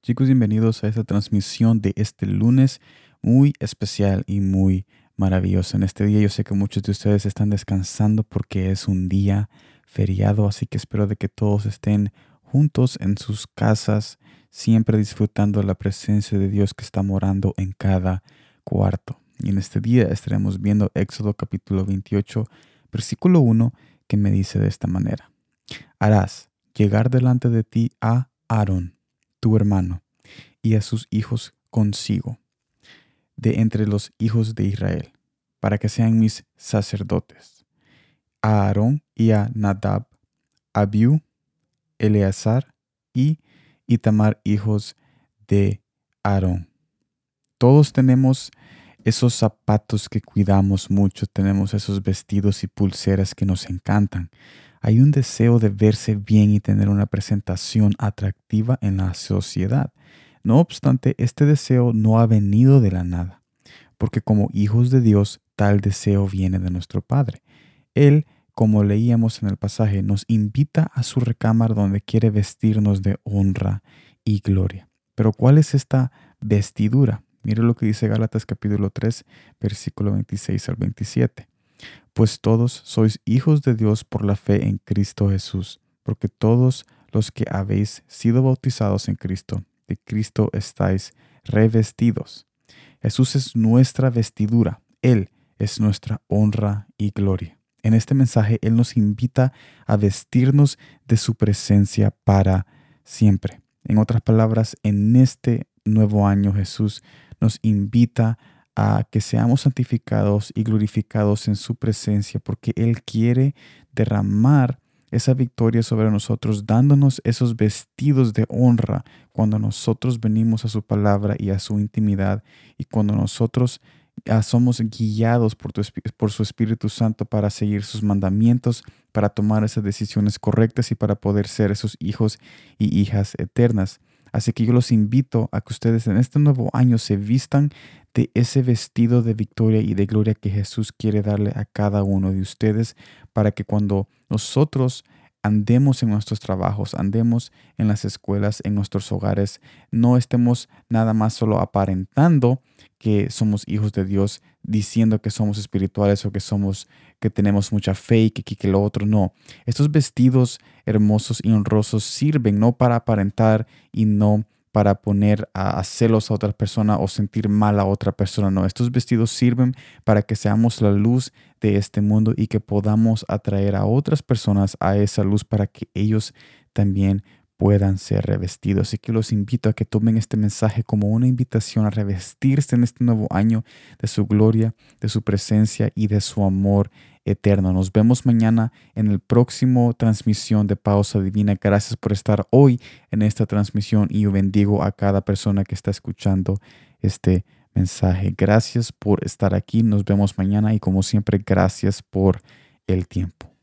Chicos, bienvenidos a esta transmisión de este lunes muy especial y muy maravilloso. En este día yo sé que muchos de ustedes están descansando porque es un día feriado, así que espero de que todos estén juntos en sus casas, siempre disfrutando la presencia de Dios que está morando en cada cuarto. Y en este día estaremos viendo Éxodo capítulo 28, versículo 1, que me dice de esta manera. Harás llegar delante de ti a Aarón tu hermano, y a sus hijos consigo, de entre los hijos de Israel, para que sean mis sacerdotes, a Aarón y a Nadab, Abiú, Eleazar y Itamar, hijos de Aarón. Todos tenemos esos zapatos que cuidamos mucho, tenemos esos vestidos y pulseras que nos encantan, hay un deseo de verse bien y tener una presentación atractiva en la sociedad. No obstante, este deseo no ha venido de la nada, porque como hijos de Dios, tal deseo viene de nuestro Padre. Él, como leíamos en el pasaje, nos invita a su recámara donde quiere vestirnos de honra y gloria. Pero ¿cuál es esta vestidura? Mire lo que dice Gálatas capítulo 3, versículo 26 al 27 pues todos sois hijos de Dios por la fe en Cristo Jesús, porque todos los que habéis sido bautizados en Cristo, de Cristo estáis revestidos. Jesús es nuestra vestidura, Él es nuestra honra y gloria. En este mensaje Él nos invita a vestirnos de su presencia para siempre. En otras palabras, en este nuevo año Jesús nos invita a a que seamos santificados y glorificados en su presencia, porque Él quiere derramar esa victoria sobre nosotros, dándonos esos vestidos de honra cuando nosotros venimos a su palabra y a su intimidad, y cuando nosotros ah, somos guiados por, por su Espíritu Santo para seguir sus mandamientos, para tomar esas decisiones correctas y para poder ser esos hijos y hijas eternas. Así que yo los invito a que ustedes en este nuevo año se vistan de ese vestido de victoria y de gloria que Jesús quiere darle a cada uno de ustedes para que cuando nosotros andemos en nuestros trabajos, andemos en las escuelas, en nuestros hogares, no estemos nada más solo aparentando que somos hijos de Dios, diciendo que somos espirituales o que somos que tenemos mucha fe y que, que, que lo otro no. Estos vestidos hermosos y honrosos sirven no para aparentar y no para poner a, celos a otra persona o sentir mal a otra persona. No, estos vestidos sirven para que seamos la luz de este mundo y que podamos atraer a otras personas a esa luz para que ellos también puedan ser revestidos. Así que los invito a que tomen este mensaje como una invitación a revestirse en este nuevo año de su gloria, de su presencia y de su amor eterno. Nos vemos mañana en el próximo transmisión de Pausa Divina. Gracias por estar hoy en esta transmisión y yo bendigo a cada persona que está escuchando este mensaje. Gracias por estar aquí. Nos vemos mañana y como siempre, gracias por el tiempo.